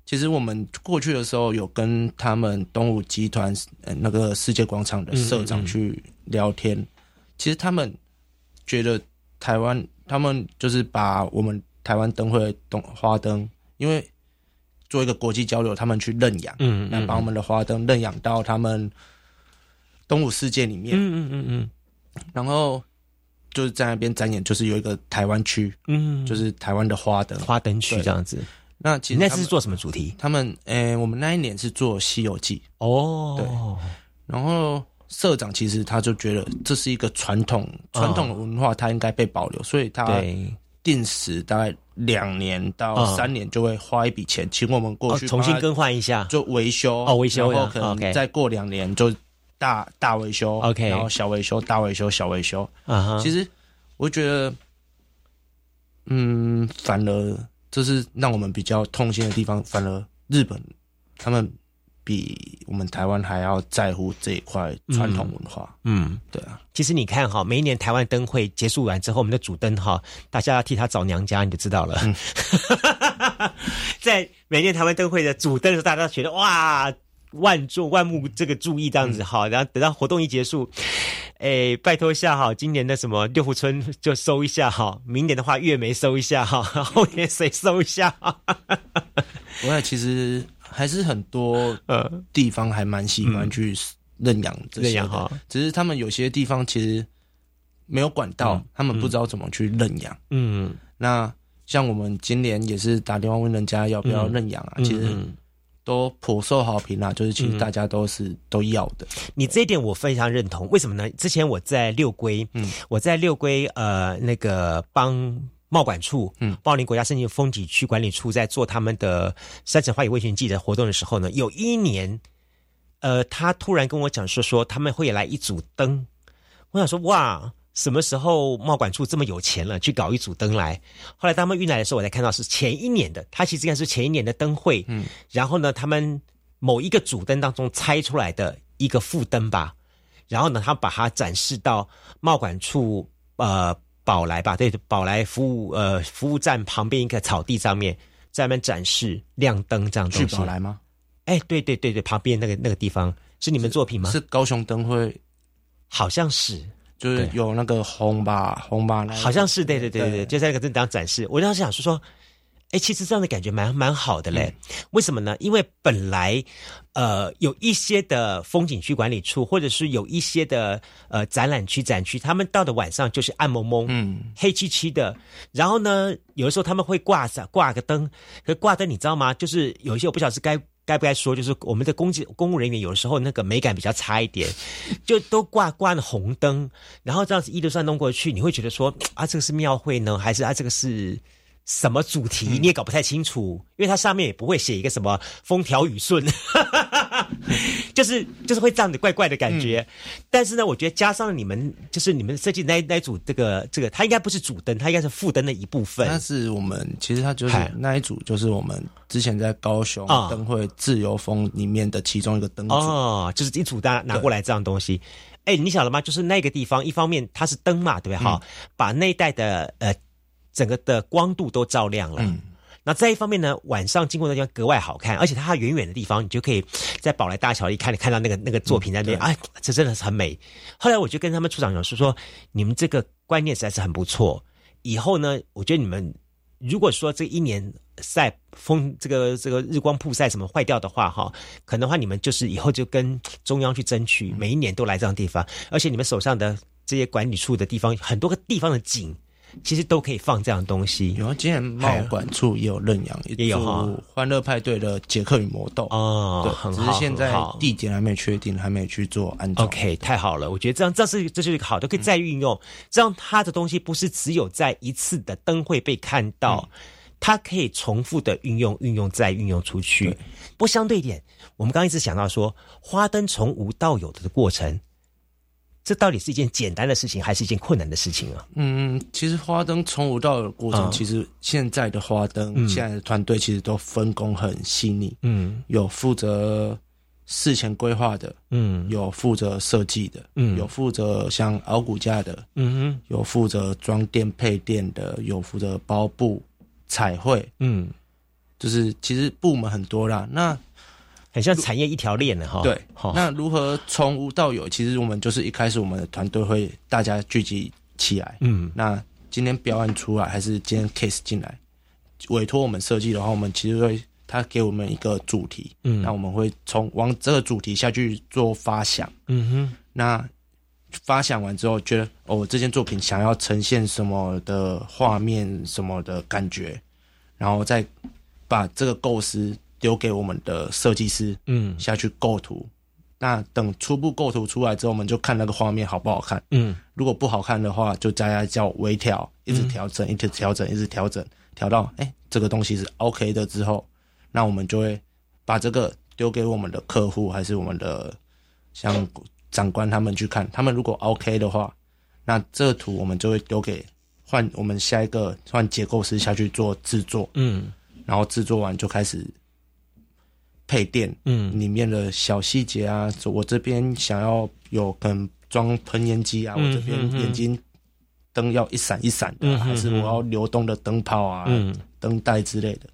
其实我们过去的时候有跟他们东武集团呃那个世界广场的社长去聊天。其实他们觉得台湾，他们就是把我们台湾灯会灯花灯，因为做一个国际交流，他们去认养，嗯，那把我们的花灯认养到他们东武世界里面，嗯嗯嗯嗯。然后就是在那边展演，就是有一个台湾区，嗯，就是台湾的花灯。花灯区对这样子。那其你实那次是做什么主题？他们，诶、我们那一年是做《西游记》，哦，对然后社长其实他就觉得这是一个传统传统的文化，它应该被保留，所以他，定时大概两年到嗯三年就会花一笔钱，请我们过哦，去重新更换一下。就维修哦维修呀然后可能再过两年就大大维修 OK 然后小维修、大维修、小维修。啊哈，其实我觉得，嗯，反而这是让我们比较痛心的地方。反而日本他们比我们台湾还要在乎这一块传统文化。嗯，对啊，其实你看哈，每一年台湾灯会结束完之后，我们的主灯哈，大家要替他找娘家，你就知道了。嗯 在每年台湾灯会的主灯的时候，大家都觉得哇。万众万目这个注意这样子哈，然后等到活动一结束，哎，拜托一下哈，今年的什么六福村就收一下哈，明年的话月梅收一下哈，后年谁收一下哈？我看其实还是很多呃，地方还蛮喜欢去认养这些认养哈，只是他们有些地方其实没有管道，嗯。他们不知道怎么去认养。嗯，那像我们今年也是打电话问人家要不要认养啊，嗯其实嗯都颇受好评啦，就是其实大家都是、都要的。你这一点我非常认同，为什么呢？之前我在六龟，嗯。我在六龟呃那个帮贸管处，嗯茂林国家森林风景区管理处在做他们的山城花语味全季的活动的时候呢，有一年，呃，他突然跟我讲说说他们会来一组灯，我想说哇。什么时候贸管处这么有钱了，去搞一组灯来？后来他们运来的时候，我才看到是前一年的，他其实应该是前一年的灯会，嗯，然后呢，他们某一个主灯当中拆出来的一个副灯吧，然后呢，他把它展示到贸管处呃宝来吧，对，宝来服务呃服务站旁边一个草地上面，在那边展示亮灯这样东西。去宝来吗？哎，对对对对，旁边那个那个地方是你们作品吗？是高雄灯会，好像是，就是有那个红吧红吧那个，好像是，对对对对就在那个正当展示。我当时想说说，哎，其实这样的感觉蛮蛮好的嘞。为什么呢？因为本来呃有一些的风景区管理处，或者是有一些的呃展览区展区，他们到的晚上就是暗蒙蒙，嗯，黑漆漆的。然后呢，有的时候他们会挂上挂个灯，可挂灯你知道吗？就是有一些我不晓得是该。该不该说，就是我们的公职公务人员有的时候那个美感比较差一点，就都挂挂了红灯，然后这样子一路上弄过去，你会觉得说啊，这个是庙会呢，还是啊这个是什么主题？你也搞不太清楚，因为它上面也不会写一个什么风调雨顺，就是就是会这样的怪怪的感觉。但是呢，我觉得加上你们就是你们设计那那一组这个这个，它应该不是主灯，它应该是副灯的一部分。那是我们其实它就是那一组，就是我们之前在高雄啊灯会自由风里面的其中一个灯组。哦，就是一组大家拿过来这样东西。哎，你晓得吗？就是那个地方，一方面它是灯嘛，对不对？哈、把那一带的呃整个的光度都照亮了。嗯那再一方面呢，晚上经过那地方格外好看，而且它远远的地方，你就可以在宝来大桥一看，看到那个那个作品在那边，哎，这真的是很美。后来我就跟他们处长讲说说，你们这个观念实在是很不错。以后呢，我觉得你们如果说这一年晒风这个这个日光曝晒什么坏掉的话，哈，可能的话你们就是以后就跟中央去争取，每一年都来这样地方，而且你们手上的这些管理处的地方，很多个地方的景，其实都可以放这样的东西。有啊，今年贸管处也有认养，也有欢乐派对的杰克与魔豆。哦，对，很好，只是现在地点还没确定，还没去做安装。OK，太好了，我觉得这样这是这就是一个好的，可以再运用，这样它的东西不是只有在一次的灯会被看到，它可以重复的运用、运用再运用出去。不过相对一点，我们刚刚一直想到说，花灯从无到有的过程，这到底是一件简单的事情，还是一件困难的事情啊？嗯，其实花灯从无到有的过程，嗯其实现在的花灯，嗯。现在的团队其实都分工很细腻，嗯。有负责事前规划的，嗯。有负责设计的，嗯。有负责像熬骨架的，嗯哼。有负责装电配电的，有负责包布、彩绘，嗯，就是其实部门很多啦。那很像产业一条链的哈。对，好，那如何从无到有？其实我们就是一开始我们的团队会大家聚集起来，嗯那今天标案出来，还是今天 case 进来，委托我们设计的话，我们其实会他给我们一个主题，嗯那我们会从往这个主题下去做发想。嗯哼，那发想完之后，觉得哦，这件作品想要呈现什么的画面、什么的感觉，然后再把这个构思丢给我们的设计师，嗯下去构图。那等初步构图出来之后，我们就看那个画面好不好看。嗯如果不好看的话，就大家叫微调，一直调整，一直调整，一直调整，调到哎、诶这个东西是 OK 的之后，那我们就会把这个丢给我们的客户，还是我们的像长官他们去看。他们如果 OK 的话，那这个图我们就会丢给换我们下一个换结构师下去做制作，嗯然后制作完就开始配电，嗯。里面的小细节啊，我这边想要有可能装喷烟机啊，嗯我这边眼睛灯要一闪一闪的还是我要流动的灯泡啊、嗯。灯带之类的。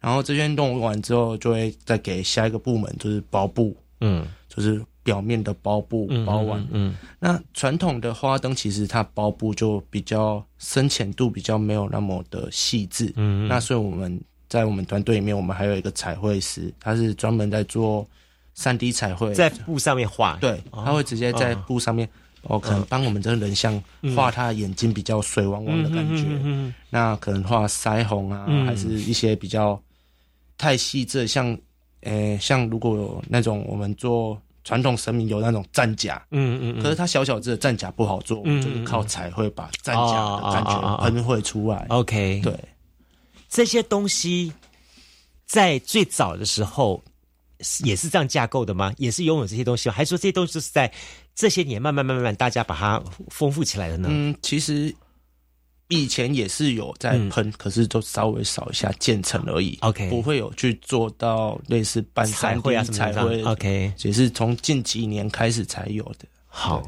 然后这边弄完之后，就会再给下一个部门，就是包布，嗯。就是表面的包布嗯，包完。嗯那传统的花灯其实它包布就比较深浅度比较没有那么的细致，嗯。那所以我们在我们团队里面，我们还有一个彩绘师，他是专门在做三 D 彩绘，在布上面画，对，他会直接在布上面，哦，可能帮我们这个人像画他的眼睛比较水汪汪的感觉，嗯那可能画腮红啊，嗯。还是一些比较太细致，像，呃，像如果有那种我们做传统神明有那种战甲。嗯嗯可是它小小只的战甲不好做，就是靠彩绘把战甲的感觉喷绘出来。，OK，对，这些东西在最早的时候是也是这样架构的吗？也是拥有这些东西吗？还是说这些东西就是在这些年慢慢慢慢慢大家把它丰富起来的呢？嗯，其实以前也是有在嗯喷，可是都稍微少一下建成而已。OK 不会有去做到类似半彩三绘啊什么的彩绘。，OK，也是从近几年开始才有的。好。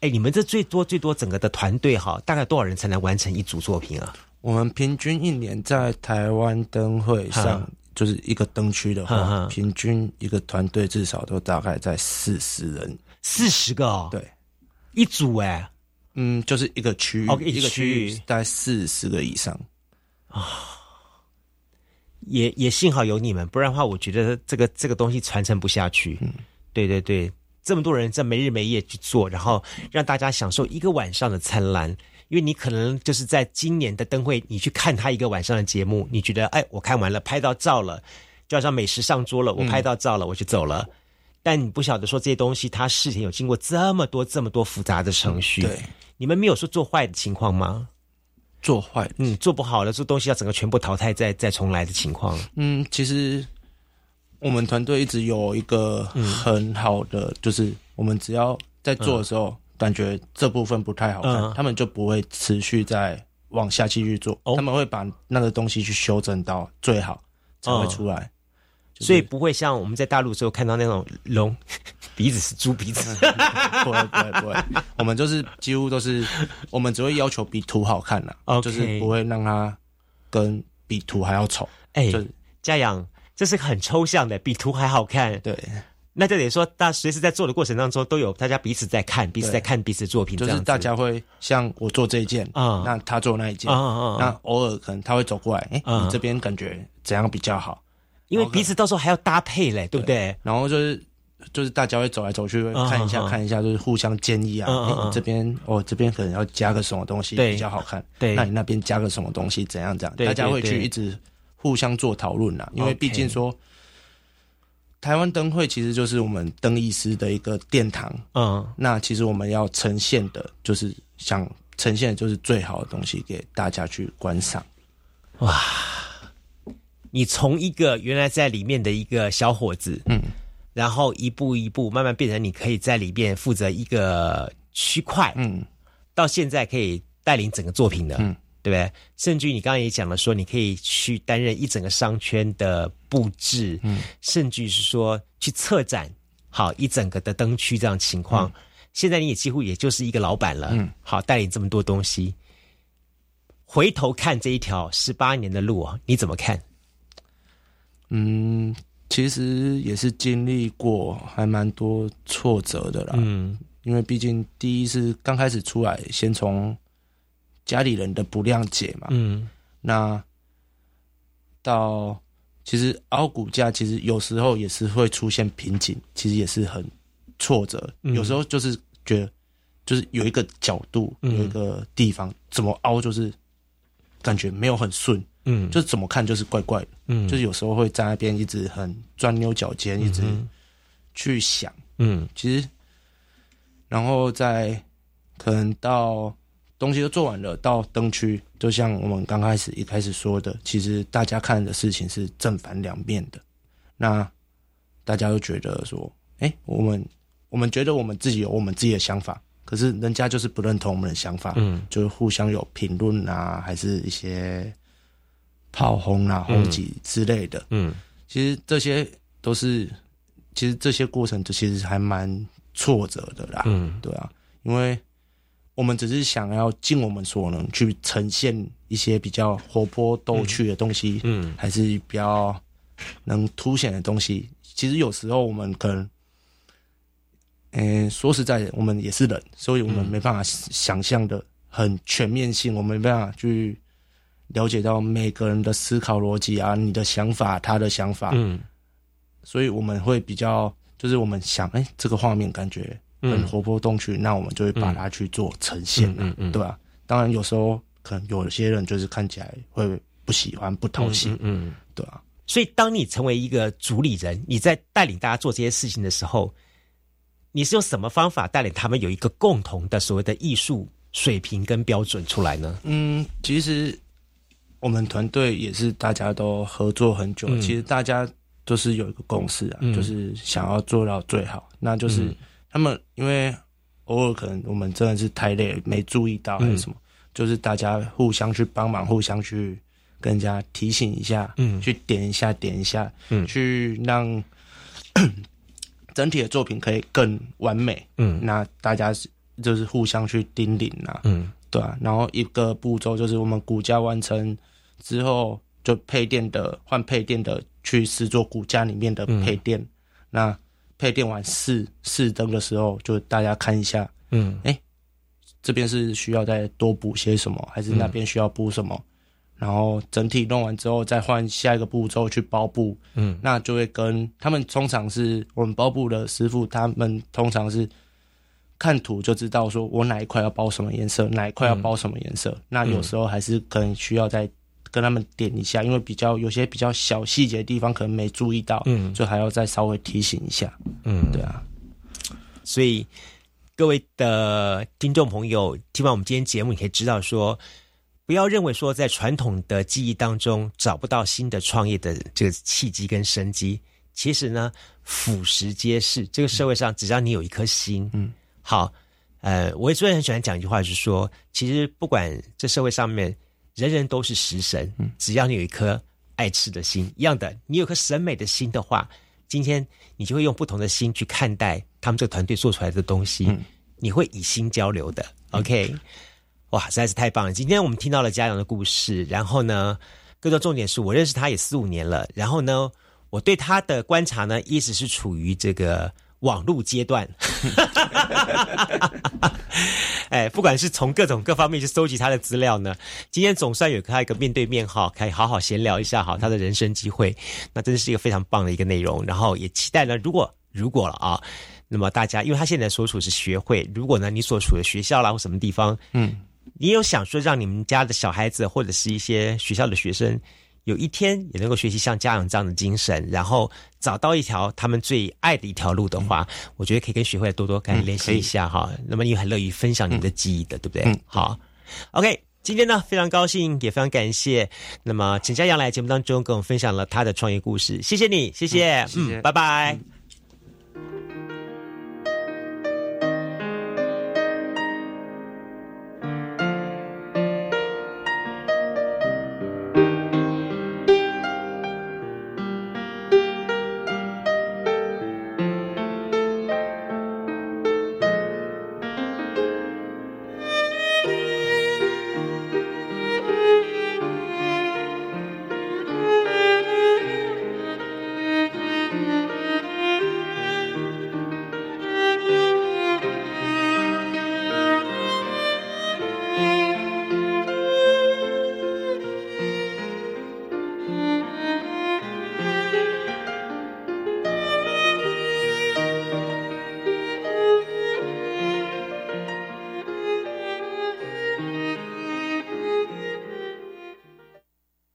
哎，你们这最多最多整个的团队哈，大概多少人才能完成一组作品啊？我们平均一年在台湾灯会上，就是一个灯区的哈话，平均一个团队至少都大概在四十人。四十个哦，对，一组哎，嗯，就是一个区域，哦一个区域区域大概四十个以上啊。也也幸好有你们，不然的话，我觉得这个这个东西传承不下去。嗯，对对对，这么多人在没日没夜去做，然后让大家享受一个晚上的灿烂。因为你可能就是在今年的灯会，你去看他一个晚上的节目，你觉得哎，我看完了，拍到照了，就好像美食上桌了，我拍到照了，我就走了。但你不晓得说这些东西，它事前有经过这么多这么多复杂的程序。对，你们没有说做坏的情况吗？做坏嗯，做不好了，这东西要整个全部淘汰再再重来的情况。嗯，其实我们团队一直有一个很好的，就是我们只要在做的时候，感觉这部分不太好看，嗯他们就不会持续再往下继续做，哦他们会把那个东西去修正到最好才会出来。就是所以不会像我们在大陆的时候看到那种龙 鼻子是猪鼻子，不会不会不会，我们就是几乎都是，我们只会要求比图好看啦 OK 就是不会让它跟比图还要丑。哎就是，嘉阳，这是很抽象的，比图还好看。对，那就等于说，大家随时在做的过程当中，都有大家彼此在看，彼此在看彼此的作品，就是大家会像我做这一件，啊。那他做那一件，啊啊啊。那偶尔可能他会走过来，哎、啊。你这边感觉怎样比较好？因为彼此到时候还要搭配嘞，对不对？然后就是就是大家会走来走去，看一下、看一下，就是互相建议啊。哎你这边哦，这边可能要加个什么东西比较好看，对。那你那边加个什么东西怎样怎样？对大家会去一直互相做讨论啦，因为毕竟说。台湾灯会其实就是我们灯艺师的一个殿堂，嗯，那其实我们要呈现的，就是想呈现的就是最好的东西给大家去观赏。哇你从一个原来在里面的一个小伙子，嗯，然后一步一步慢慢变成你可以在里面负责一个区块，嗯，到现在可以带领整个作品的，嗯，对不对？甚至于你刚刚也讲了说，你可以去担任一整个商圈的布置，嗯，甚至于是说去策展，好一整个的灯区这样情况。现在你也几乎也就是一个老板了，嗯，好带领这么多东西。回头看这一条十八年的路啊，你怎么看？嗯，其实也是经历过还蛮多挫折的啦。嗯因为毕竟第一是刚开始出来，先从家里人的不谅解嘛，嗯。那到其实凹骨架，其实有时候也是会出现瓶颈，其实也是很挫折。嗯。有时候就是觉得就是有一个角度，有一个地方怎么凹，就是感觉没有很顺，嗯，就是怎么看就是怪怪的，嗯。就是有时候会在那边一直很钻牛角尖，一直去想，嗯。其实，然后再可能到东西都做完了，到灯区，就像我们刚开始一开始说的，其实大家看的事情是正反两面的。那大家都觉得说，哎、我们我们觉得我们自己有我们自己的想法，可是人家就是不认同我们的想法，嗯，就是互相有评论啊，还是一些炮轰啊、轰击之类的。嗯其实这些都是，其实这些过程其实还蛮挫折的啦。嗯对啊，因为我们只是想要尽我们所能去呈现一些比较活泼逗趣的东西，嗯。还是比较能凸显的东西。其实有时候我们可能，嗯、说实在的，我们也是人，所以我们嗯没办法想象的很全面性，我们没办法去了解到每个人的思考逻辑啊，你的想法，他的想法，嗯。所以我们会比较，就是我们想，哎、这个画面感觉很嗯。活泼动趣，那我们就会把它去做呈现、啊，嗯对吧、当然有时候可能有些人就是看起来会不喜欢、不讨喜，嗯嗯。对啊，所以，当你成为一个主理人，你在带领大家做这些事情的时候，你是用什么方法带领他们有一个共同的所谓的艺术水平跟标准出来呢？嗯，其实我们团队也是大家都合作很久，嗯。其实大家都是有一个共识啊，嗯。就是想要做到最好。那就是、嗯他们因为偶尔可能我们真的是太累，没注意到还是什么，就是大家互相去帮忙，互相去跟人家提醒一下，嗯。去点一下，点一下，嗯。去让整体的作品可以更完美。嗯。那大家是就是互相去叮咛啊，嗯。对啊，然后一个步骤就是我们骨架完成之后，就配电的换配电的去试做骨架里面的配电。那配电完四四灯的时候，就大家看一下，嗯。哎这边是需要再多补些什么，还是那边需要补什么。然后整体弄完之后，再换下一个步骤去包布，嗯。那就会跟他们通常是我们包布的师傅，他们通常是看图就知道说我哪一块要包什么颜色，哪一块要包什么颜色。那有时候还是可能需要再跟他们点一下，因为比较有些比较小细节的地方可能没注意到，嗯就还要再稍微提醒一下。嗯，对啊，所以各位的听众朋友，听完我们今天节目，你可以知道说，不要认为说在传统的记忆当中找不到新的创业的这个契机跟生机。其实呢，俯拾皆是。这个社会上，只要你有一颗心，嗯，好，呃，我也最很喜欢讲一句话，就是说，其实不管这社会上面人人都是食神，嗯只要你有一颗爱吃的心，一样的，你有颗审美的心的话，今天你就会用不同的心去看待他们这个团队做出来的东西，嗯你会以心交流的。OK，哇，实在是太棒了！今天我们听到了嘉阳的故事，然后呢，更多重点是我认识他也四五年了，然后呢，我对他的观察呢，一直是处于这个网络阶段。哎，不管是从各种各方面去搜集他的资料呢，今天总算有他一个面对面哈，可以好好闲聊一下哈他的人生机会，那真的是一个非常棒的一个内容。然后也期待呢，如果如果了啊，那么大家因为他现在所处是学会，如果呢你所处的学校啦或什么地方，嗯，你有想说让你们家的小孩子或者是一些学校的学生，有一天也能够学习像家长这样的精神，然后找到一条他们最爱的一条路的话，我觉得可以跟学会多多跟联系一下哈。那么你很乐于分享你们的记忆的，对不对？嗯好，OK。今天呢，非常高兴，也非常感谢。那么，陈嘉阳来节目当中跟我们分享了他的创业故事，谢谢你，谢谢，嗯谢谢嗯，拜拜。嗯